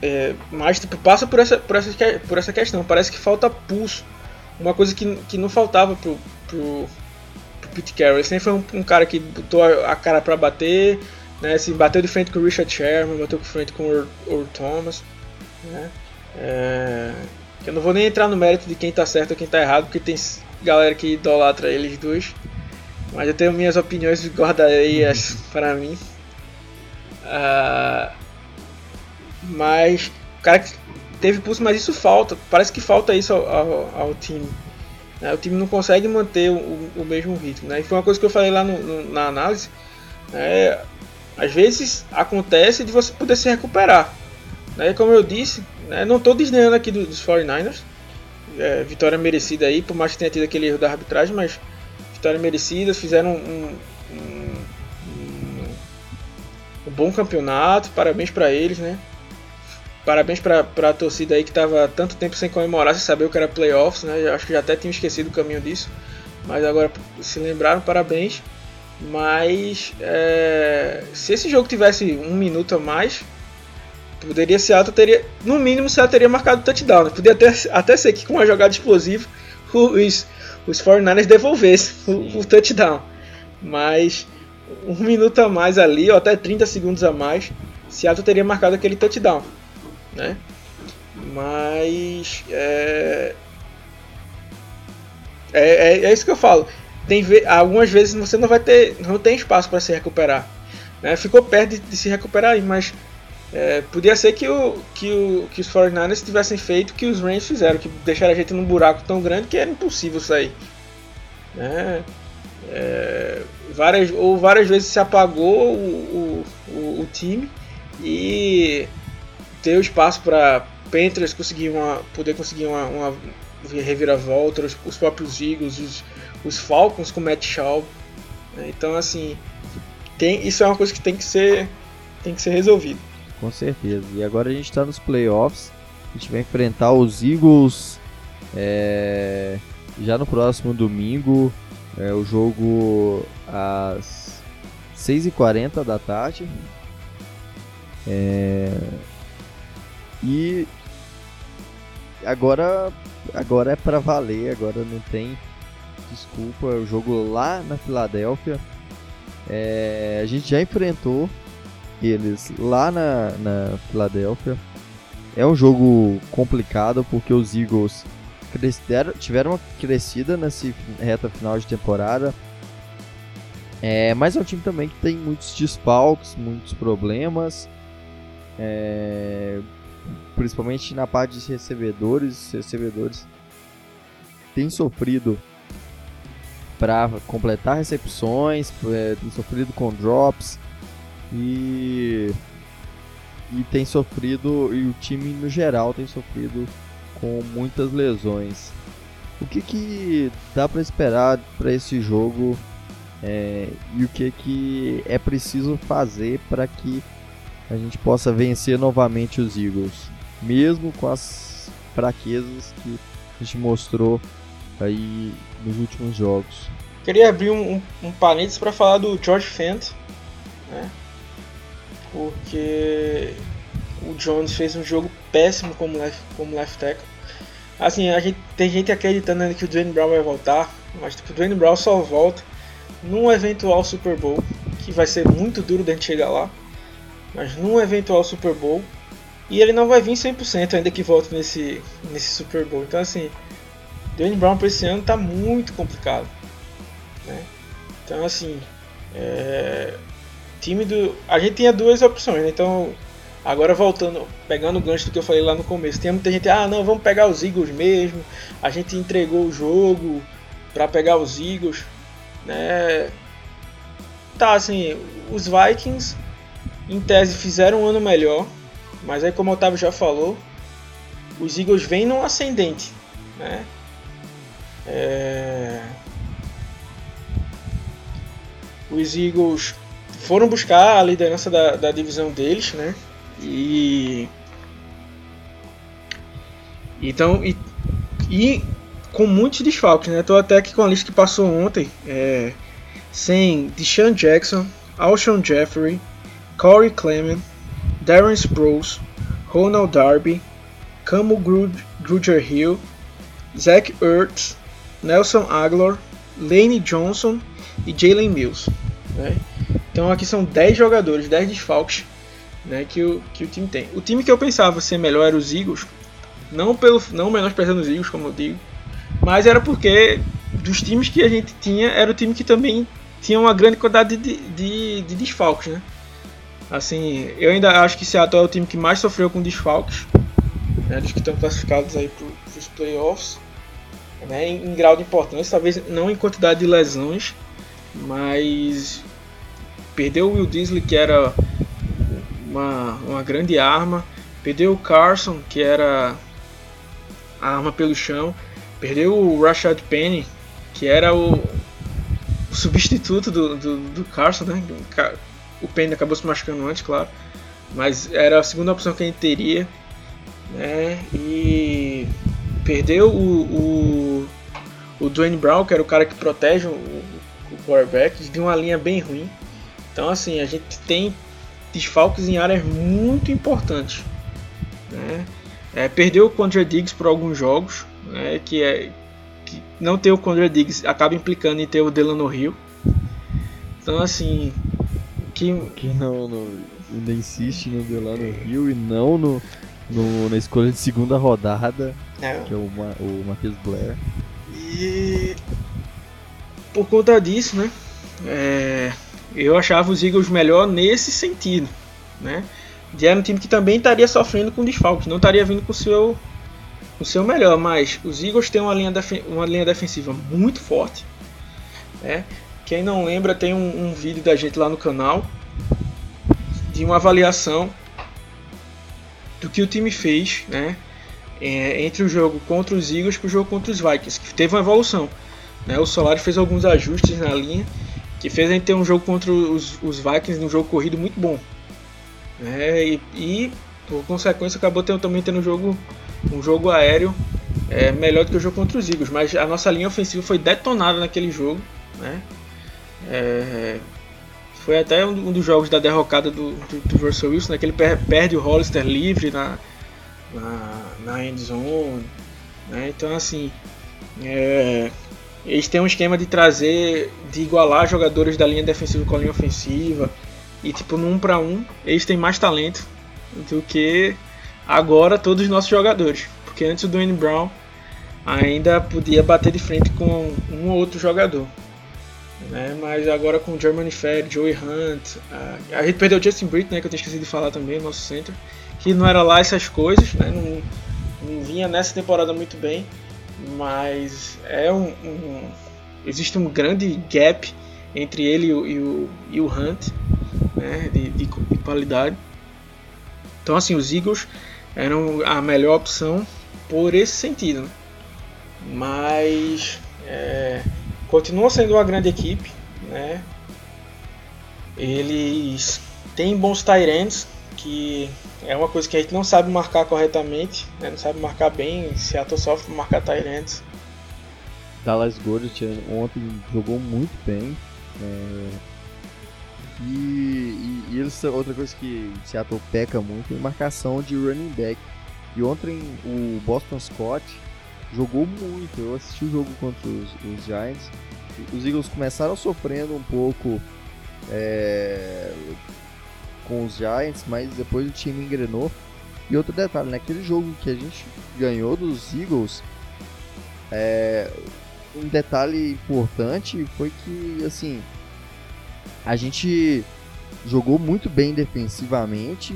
é, mas tipo, passa por essa, por, essa, por essa questão. Parece que falta pulso. Uma coisa que, que não faltava pro, pro Pete Carroll. Sempre foi um, um cara que botou a, a cara para bater. Né, assim, bateu de frente com o Richard Sherman, bateu de frente com o Earl Thomas. Né, é, eu não vou nem entrar no mérito de quem tá certo ou quem tá errado, porque tem galera que idolatra eles dois. Mas eu tenho minhas opiniões guardadeias para mim. Uh, mas o cara que teve pulso, mas isso falta. Parece que falta isso ao, ao, ao time. Né? O time não consegue manter o, o, mesmo ritmo. Né? E foi uma coisa que eu falei lá no, no, na análise. Né? Às vezes acontece de você poder se recuperar. Né? Como eu disse, né? não estou desdenhando aqui dos 49ers. É, vitória merecida aí, por mais que tenha tido aquele erro da arbitragem, mas vitória merecida, fizeram um, um, um bom campeonato, parabéns para eles, né? Parabéns para a torcida aí que estava tanto tempo sem comemorar, sem saber o que era playoffs, né? acho que já até tinha esquecido o caminho disso, mas agora se lembraram, parabéns. Mas é, se esse jogo tivesse um minuto a mais, poderia alto, teria no mínimo se teria marcado touchdown. Né? Podia até, até ser que com uma jogada explosiva (laughs) os, os 49ers devolvessem (laughs) o, o touchdown. Mas um minuto a mais ali, ou até 30 segundos a mais, Seattle teria marcado aquele touchdown. Né? Mas é, é, é, é isso que eu falo. Tem algumas vezes você não vai ter, não tem espaço para se recuperar. Né? Ficou perto de, de se recuperar aí, mas é, podia ser que, o, que, o, que os 49ers tivessem feito o que os Rams fizeram, que deixaram a gente num buraco tão grande que era impossível sair. Né? É, várias, ou várias vezes se apagou o, o, o time e ter o espaço para Panthers conseguir uma, poder conseguir uma, uma reviravolta, os, os próprios Eagles, os, os Falcons com Matt Schaub. Né? Então, assim, tem, isso é uma coisa que tem que ser, tem que ser resolvido. Com certeza. E agora a gente está nos playoffs. A gente vai enfrentar os Eagles é, já no próximo domingo. É, o jogo às 6h40 da tarde. É, e agora, agora é para valer. Agora não tem desculpa. O jogo lá na Filadélfia. É, a gente já enfrentou eles lá na, na Filadélfia. É um jogo complicado porque os Eagles cresceram, tiveram uma crescida nessa reta final de temporada. É, mas é um time também que tem muitos desfalques, muitos problemas. É, principalmente na parte de recebedores. Recebedores têm sofrido para completar recepções, é, têm sofrido com drops. E e tem sofrido e o time no geral tem sofrido com muitas lesões. O que que dá para esperar para esse jogo é, e o que que é preciso fazer para que a gente possa vencer novamente os Eagles, mesmo com as fraquezas que a gente mostrou aí nos últimos jogos. Queria abrir um, um, um parênteses para falar do George Fent, né? porque o Jones fez um jogo péssimo como left, como left tackle. Assim, a gente, tem gente acreditando que o Dwayne Brown vai voltar, mas tipo, o Dwayne Brown só volta num eventual Super Bowl, que vai ser muito duro da gente chegar lá, mas num eventual Super Bowl, e ele não vai vir 100% ainda que volte nesse, nesse Super Bowl. Então, assim, Dwayne Brown para esse ano tá muito complicado. Né? Então, assim, é, time do. A gente tinha duas opções, né? Então, agora voltando, pegando o gancho do que eu falei lá no começo, tem muita gente, ah, não, vamos pegar os Eagles mesmo. A gente entregou o jogo para pegar os Eagles, né? Tá, assim, os Vikings em tese fizeram um ano melhor, mas aí como o Otávio já falou, os Eagles vêm num ascendente, né? É... Os Eagles foram buscar a liderança da, da divisão deles, né? E então e, e com muitos desfalques, né? Tô até aqui com a lista que passou ontem, é, sem Deshaun Jackson, Alshon Jeffrey, Corey Clement, Darren Sproles, Ronald Darby, Camo Gruger Hill, Zach Ertz, Nelson Aguilar, Lane Johnson e Jalen Mills. Né? Então aqui são 10 jogadores, 10 desfalques né, que, o, que o time tem. O time que eu pensava ser melhor era os Eagles, não, pelo, não menosprezando os Eagles, como eu digo, mas era porque dos times que a gente tinha, era o time que também tinha uma grande quantidade de, de, de desfalques. Né? Assim, eu ainda acho que Seattle é o time que mais sofreu com desfalques, né, dos que estão classificados aí para os playoffs, né, em, em, grau de importância, talvez não em quantidade de lesões, mas perdeu o Will Disley, que era uma, uma grande arma, perdeu o Carson, que era a arma pelo chão, perdeu o Rashad Penny, que era o, o substituto do, do, do Carson, né? O Penny acabou se machucando antes, claro. Mas era a segunda opção que a gente teria. Né? E perdeu o, o, o Dwayne Brown, que era o cara que protege o, o quarterback, de uma linha bem ruim. Então, assim, a gente tem desfalques em áreas muito importantes. Né? É, perdeu o Condra Diggs por alguns jogos, né? que, é, que não ter o Condra Diggs acaba implicando em ter o Delano Hill. Então, assim, que, que não, não, ainda insiste no Delano Rio e não no, no, na escolha de segunda rodada, é. que é o, o Matheus Blair. E por conta disso, né? É, eu achava os Eagles melhor nesse sentido, né? De era um time que também estaria sofrendo com desfalques, não estaria vindo com o seu, o seu melhor, mas os Eagles têm uma linha, uma linha defensiva muito forte, né? Quem não lembra, tem um, um vídeo da gente lá no canal de uma avaliação do que o time fez, né? É, entre o jogo contra os Eagles e o jogo contra os Vikings, que teve uma evolução. Né? O Solari fez alguns ajustes na linha que fez a gente ter um jogo contra os, os Vikings, um jogo corrido muito bom. Né? E, e, por consequência acabou tendo, também tendo um jogo, um jogo aéreo é, melhor do que o jogo contra os Eagles. Mas a nossa linha ofensiva foi detonada naquele jogo. Né? É, foi até um, um, dos jogos da derrocada do, do, do Russell Wilson, né, que ele per, perde o Hollister livre na, na, na end zone. Né? Então, assim, é, eles têm um esquema de trazer, de igualar jogadores da linha defensiva com a linha ofensiva. E, tipo, 1 para 1, eles têm mais talento do que agora todos os nossos jogadores. Porque antes o Dwayne Brown ainda podia bater de frente com um ou outro jogador. Né? Mas agora com Germany Fair, Joey Hunt, a, a gente perdeu o Justin Britt, né, que eu tinha esquecido de falar também, nosso center, que não era lá essas coisas, né, não, não vinha nessa temporada muito bem, mas é um, um, existe um grande gap entre ele e o, e o, e o Hunt, né, de, de, de qualidade. Então assim, os Eagles eram a melhor opção por esse sentido. Né? Mas é, continua sendo uma grande equipe, né? Eles têm bons tight que é uma coisa que a gente não sabe marcar corretamente, né? não sabe marcar bem. Seattle sofre marcar tight Dallas Goddard ontem jogou muito bem. É... E, e, e eles, outra coisa que Seattle peca muito é marcação de running back. E ontem o Boston Scott jogou muito. Eu assisti o jogo contra os, os Giants. Os Eagles começaram sofrendo um pouco é, com os Giants, mas depois o time engrenou. E outro detalhe, naquele jogo que a gente ganhou dos Eagles, é, um detalhe importante foi que assim a gente jogou muito bem defensivamente,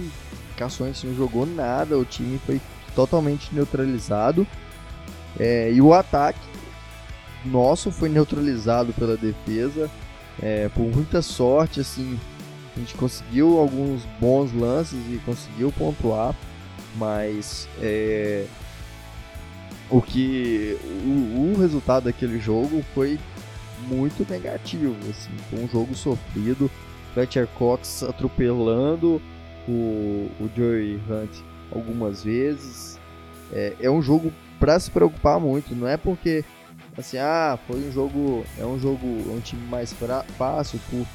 Cações não jogou nada, o time foi totalmente neutralizado. É, e o ataque nosso foi neutralizado pela defesa. É, por muita sorte, assim, a gente conseguiu alguns bons lances e conseguiu pontuar, mas é, o que o, o, resultado daquele jogo foi muito negativo, assim, foi um jogo sofrido, Fletcher Cox atropelando o, o Joey Hunt algumas vezes. É, é um jogo para se preocupar muito, não é porque assim, ah, foi um jogo, é um jogo, é um time mais fácil por,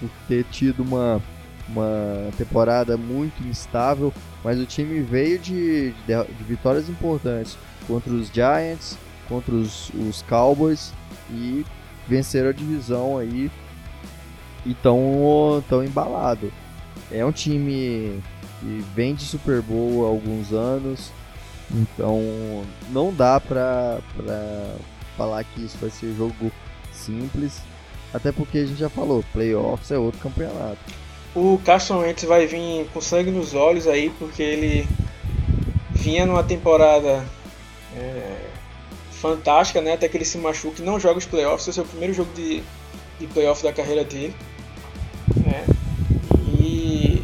por ter tido uma, uma temporada muito instável, mas o time veio de, de, de vitórias importantes contra os Giants, contra os, os Cowboys e venceram a divisão aí e tão, tão embalado. É um time que vem de Super Bowl há alguns anos, então não dá pra, pra falar que isso vai ser jogo simples, até porque a gente já falou, playoffs é outro campeonato. O Carson Wentz vai vir com sangue nos olhos aí, porque ele vinha numa temporada é, fantástica, né? Até que ele se machuque, não joga os playoffs, esse é o primeiro jogo de, de playoff da carreira dele. Né? E,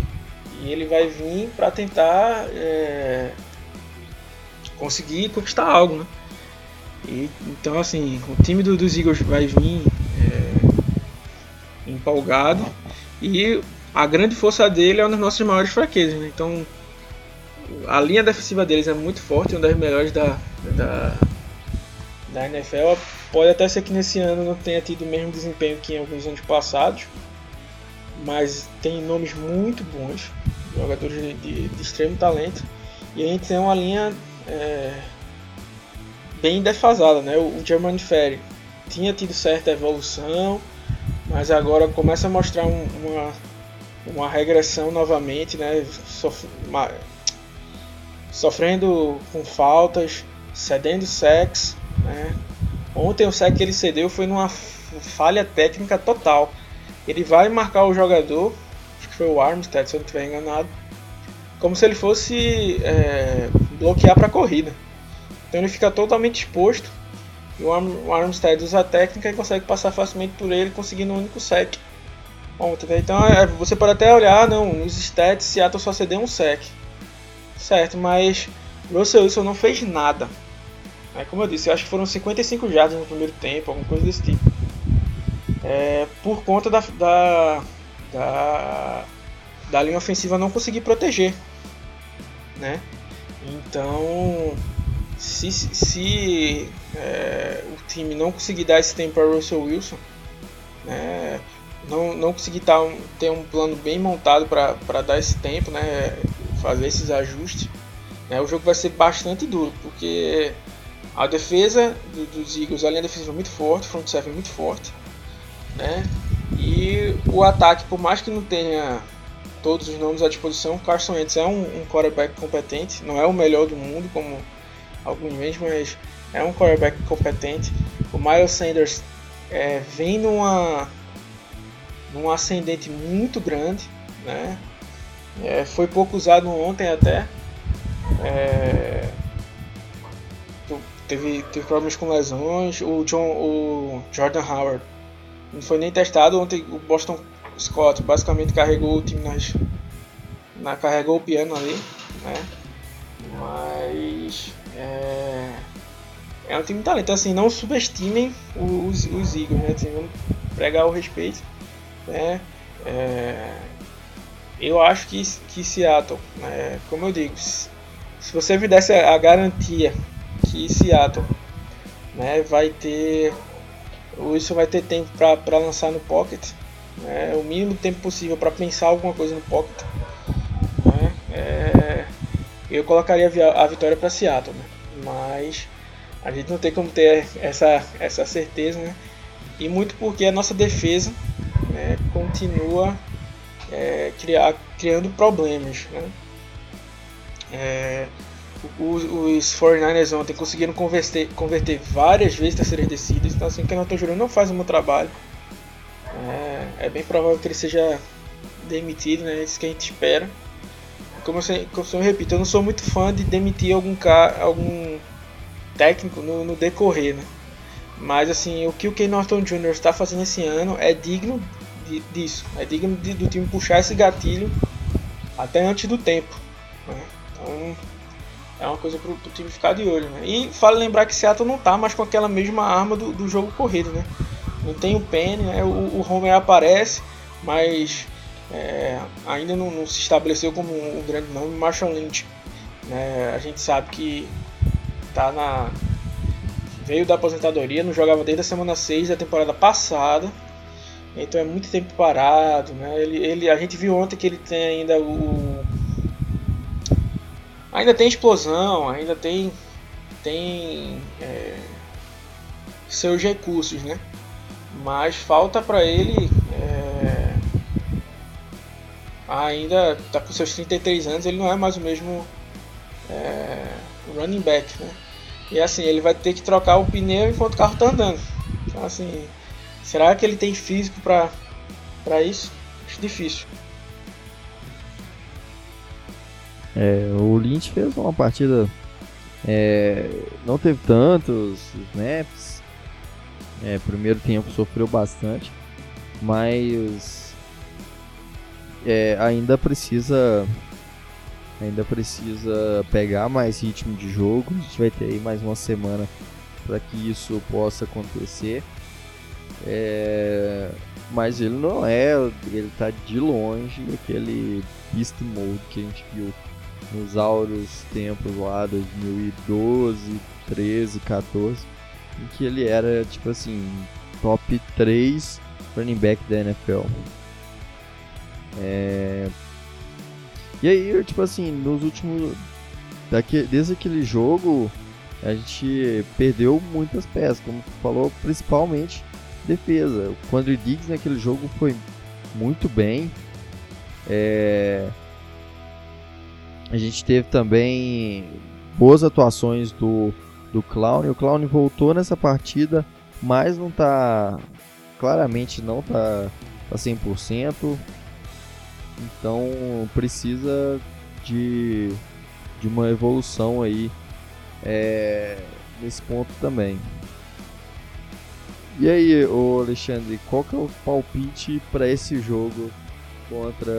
e ele vai vir para tentar é, conseguir conquistar algo, né? E, então, assim, o time do, dos Eagles vai vir é, empolgado e a grande força dele é uma das nossas maiores fraquezas. Né? Então, a linha defensiva deles é muito forte, uma das melhores da, da, da NFL. Pode até ser que nesse ano não tenha tido o mesmo desempenho que em alguns anos passados, mas tem nomes muito bons, jogadores de, de, de extremo talento. E a gente tem uma linha é, bem defasada, né? O, German Ferry tinha tido certa evolução, mas agora começa a mostrar um, uma, uma regressão novamente, né? Sof uma, sofrendo com faltas, cedendo sex, né? Ontem o sec que ele cedeu foi numa falha técnica total. Ele vai marcar o jogador, acho que foi o Armstead, se eu não estiver enganado, como se ele fosse é, bloquear para a corrida. Então ele fica totalmente exposto. E o, Arm, o Armstead usa a técnica e consegue passar facilmente por ele, conseguindo um único sec. Ontem, né? Então é, você pode até olhar, não, nos stats Seattle só cedeu um sec. Certo, mas Russell Wilson não fez nada. É, como eu disse, eu acho que foram 55 jardas no primeiro tempo, alguma coisa desse tipo. É, por conta da, da, da, da linha ofensiva não conseguir proteger. Né? Então, se, se é, o time não conseguir dar esse tempo para Russell Wilson, né, não, não conseguir tá ter um plano bem montado para dar esse tempo, né, fazer esses ajustes, né, o jogo vai ser bastante duro, porque a defesa do, dos Eagles, a linha defensiva é muito forte, o front seven é muito forte, né, e o ataque, por mais que não tenha todos os nomes à disposição, Carson Wentz é um, um quarterback competente, não é o melhor do mundo, como alguns meses, mas é um quarterback competente. O Miles Sanders é, vem numa, num ascendente muito grande, né? É, foi pouco usado ontem até. É, teve, teve problemas com lesões. O, John, o Jordan Howard não foi nem testado. Ontem o Boston Scott basicamente carregou o time nas. Na, carregou o piano ali, né? Mas é, é um time talento. Assim, não subestimem os, os Eagles, né? Assim, vamos pregar o respeito. Né? É, eu acho que, que Seattle, né, como eu digo, se, você me desse a, garantia que Seattle né, vai ter. O Wilson vai ter tempo para lançar no pocket, né, o mínimo tempo possível para pensar alguma coisa no pocket. Né, é, eu colocaria a vitória para Seattle, né? mas A gente não tem como ter essa, essa certeza, né? E muito porque a nossa defesa né, continua é, criar, criando problemas. Né? É, os, os 49ers ontem conseguiram converter, converter várias vezes terceiras descidas, então assim, o Kenaton Júnior não faz um bom trabalho. É, é, bem provável que ele seja demitido, né? É isso que a gente espera. Como eu, como eu repito, eu não sou muito fã de demitir algum, cara, algum técnico no, no decorrer, né? Mas assim, o que o Ken Norton Jr. está fazendo esse ano é digno de, disso. É digno de, do time puxar esse gatilho até antes do tempo. Né? Então é uma coisa para o time ficar de olho. Né? E vale lembrar que Seattle não está mais com aquela mesma arma do, do jogo corrido. Né? Não tem o Penny, né? o, o Homer aparece, mas é, ainda não, não, se estabeleceu como um, um grande nome. Marshall Lynch, né? a gente sabe que tá na veio da aposentadoria, não jogava desde a semana 6 da temporada passada. Então é muito tempo parado, né? Ele, ele, a gente viu ontem que ele tem ainda o ainda tem explosão, ainda tem tem é, seus recursos, né? Mas falta para ele é, ainda tá com seus 33 anos, ele não é mais o mesmo é, running back, né? E assim, ele vai ter que trocar o pneu enquanto o carro tá andando. Então assim, será que ele tem físico para para isso? Acho difícil. É, o Lynch fez uma partida é, não teve tantos snaps. É, primeiro tempo sofreu bastante, mas é, ainda precisa ainda precisa pegar mais ritmo de jogo. A gente vai ter aí mais uma semana para que isso possa acontecer. É... Mas ele não é, ele está de longe aquele beast mode que a gente viu nos áureos tempos lá 2012, 13, 14, em que ele era tipo assim, top 3 running back da NFL. É, e aí, tipo assim, nos últimos. Daqui, desde aquele jogo, a gente perdeu muitas peças, como tu falou, principalmente defesa. O Quandre Diggs naquele jogo foi muito bem. É... A gente teve também boas atuações do, do Clown. O Clown voltou nessa partida, mas não tá. Claramente não tá, tá 100%. Então precisa de, de uma evolução aí é, nesse ponto também. E aí, ô Alexandre, qual que é o palpite para esse jogo contra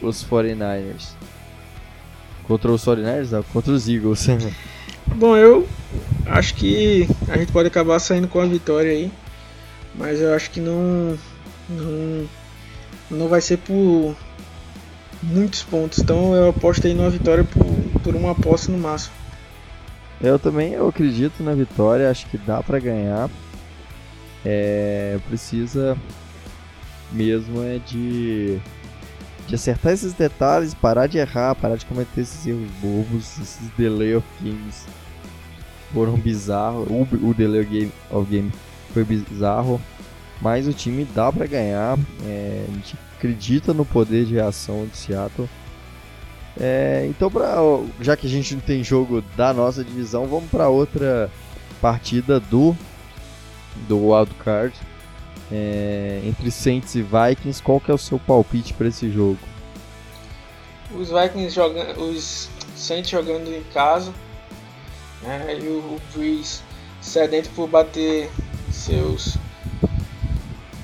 os 49ers? Contra os 49ers? Não, contra os Eagles. (laughs) Bom, eu acho que a gente pode acabar saindo com a vitória aí, mas eu acho que não, não não vai ser por muitos pontos. Então eu aposto aí numa vitória por, por uma aposta no máximo. Eu também eu acredito na vitória, acho que dá para ganhar. É, precisa mesmo é de, de acertar esses detalhes, parar de errar, parar de cometer esses erros bobos, esses delay of games foram bizarros. O, o delay game, of game foi bizarro mas o time dá para ganhar. É, a gente acredita no poder de reação de Seattle. É, então, pra, já que a gente não tem jogo da nossa divisão, vamos para outra partida do do wildcard é, entre Saints e Vikings. Qual que é o seu palpite para esse jogo? Os Vikings jogando, os Saints jogando em casa, né, e o Breeze sedento por bater seus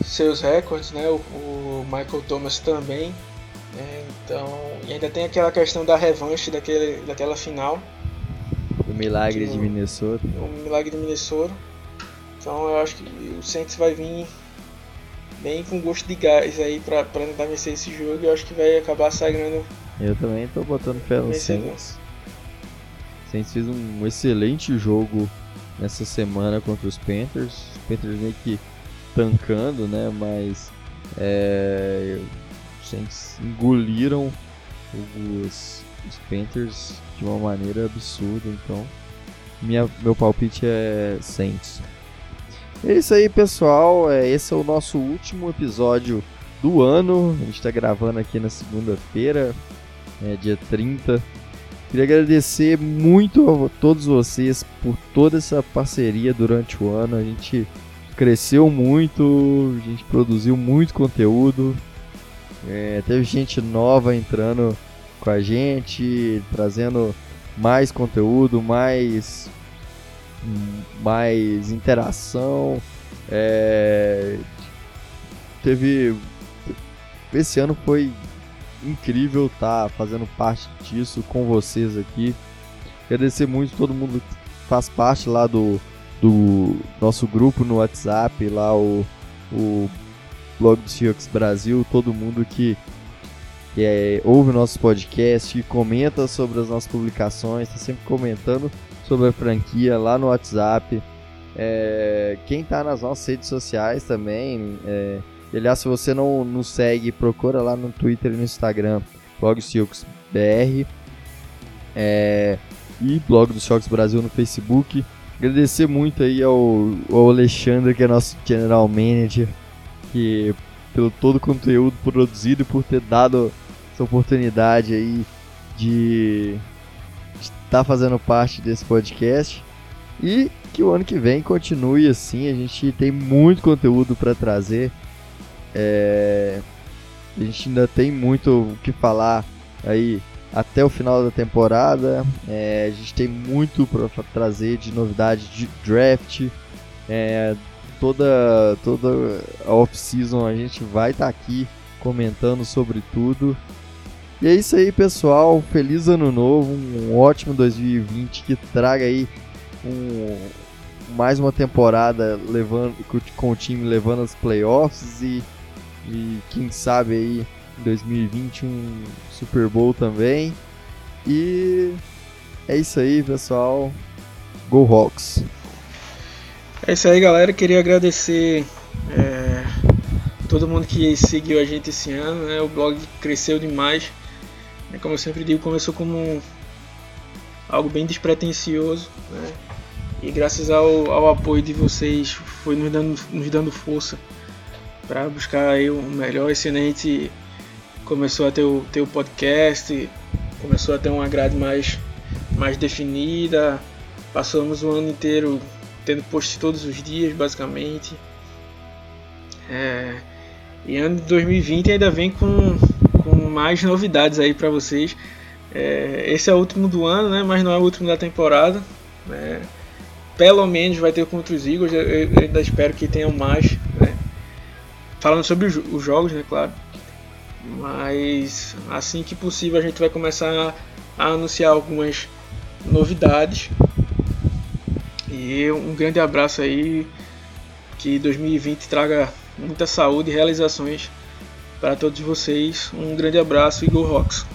seus recordes, né? O, o Michael Thomas também. Né? Então, e ainda tem aquela questão da revanche daquele, daquela final. O milagre de Minnesota. O milagre de Minnesota. Então eu acho que o Saints vai vir bem com gosto de gás aí para tentar vencer esse jogo. Eu acho que vai acabar sagrando. Eu também estou botando fé no Saints. Saints fez um excelente jogo nessa semana contra os Panthers. Os Panthers meio que tancando, né? Mas é, engoliram os, os Panthers de uma maneira absurda, então Minha, meu palpite é Saints. É isso aí, pessoal. É, esse é o nosso último episódio do ano. A gente está gravando aqui na segunda-feira, é, dia 30. Queria agradecer muito a todos vocês por toda essa parceria durante o ano. A gente cresceu muito, a gente produziu muito conteúdo. É, teve gente nova entrando com a gente, trazendo mais conteúdo, mais mais interação. É, teve esse ano foi incrível estar tá fazendo parte disso com vocês aqui. Agradecer muito todo mundo que faz parte lá do, do nosso grupo no WhatsApp, lá o, o blog do Seahawks Brasil, todo mundo que, que é, ouve o nosso podcast, comenta sobre as nossas publicações, está sempre comentando sobre a franquia lá no WhatsApp. É, quem está nas nossas redes sociais também. É, aliás, se você não nos segue, procura lá no Twitter e no Instagram, blog Silks BR. É, e blog do Silks Brasil no Facebook. Agradecer muito aí ao, ao Alexandre, que é nosso General Manager, que pelo todo o conteúdo produzido e por ter dado essa oportunidade aí de tá fazendo parte desse podcast e que o ano que vem continue assim. A gente tem muito conteúdo para trazer. É... A gente ainda tem muito o que falar aí até o final da temporada. É... A gente tem muito para trazer de novidade de draft. É... Toda, toda a off-season a gente vai estar tá aqui comentando sobre tudo. E é isso aí, pessoal. Feliz ano novo, um ótimo 2020 que traga aí um, mais uma temporada levando com o time levando as playoffs e, e quem sabe aí em 2020 um Super Bowl também. E é isso aí, pessoal. Go Hawks! É isso aí, galera. Queria agradecer é, todo mundo que seguiu a gente esse ano. Né? O blog cresceu demais. É, como eu sempre digo, começou como algo bem despretensioso, né? E graças ao, ao apoio de vocês foi nos dando, nos dando força para buscar aí o melhor. Gente começou a ter o, ter o podcast, começou a ter uma grade mais, mais definida. Passamos o ano inteiro tendo post todos os dias, basicamente. É, e ano de 2020 ainda vem com com mais novidades aí para vocês. É, esse é o último do ano, né? Mas não é o último da temporada. Né? Pelo menos vai ter contra os Eagles. Eu, eu ainda espero que tenham mais. Falando sobre os jogos, né? Claro. Mas assim que possível a gente vai começar a, a anunciar algumas novidades. E um grande abraço aí. Que 2020 traga muita saúde e realizações para todos vocês. Um grande abraço e Go Rocks!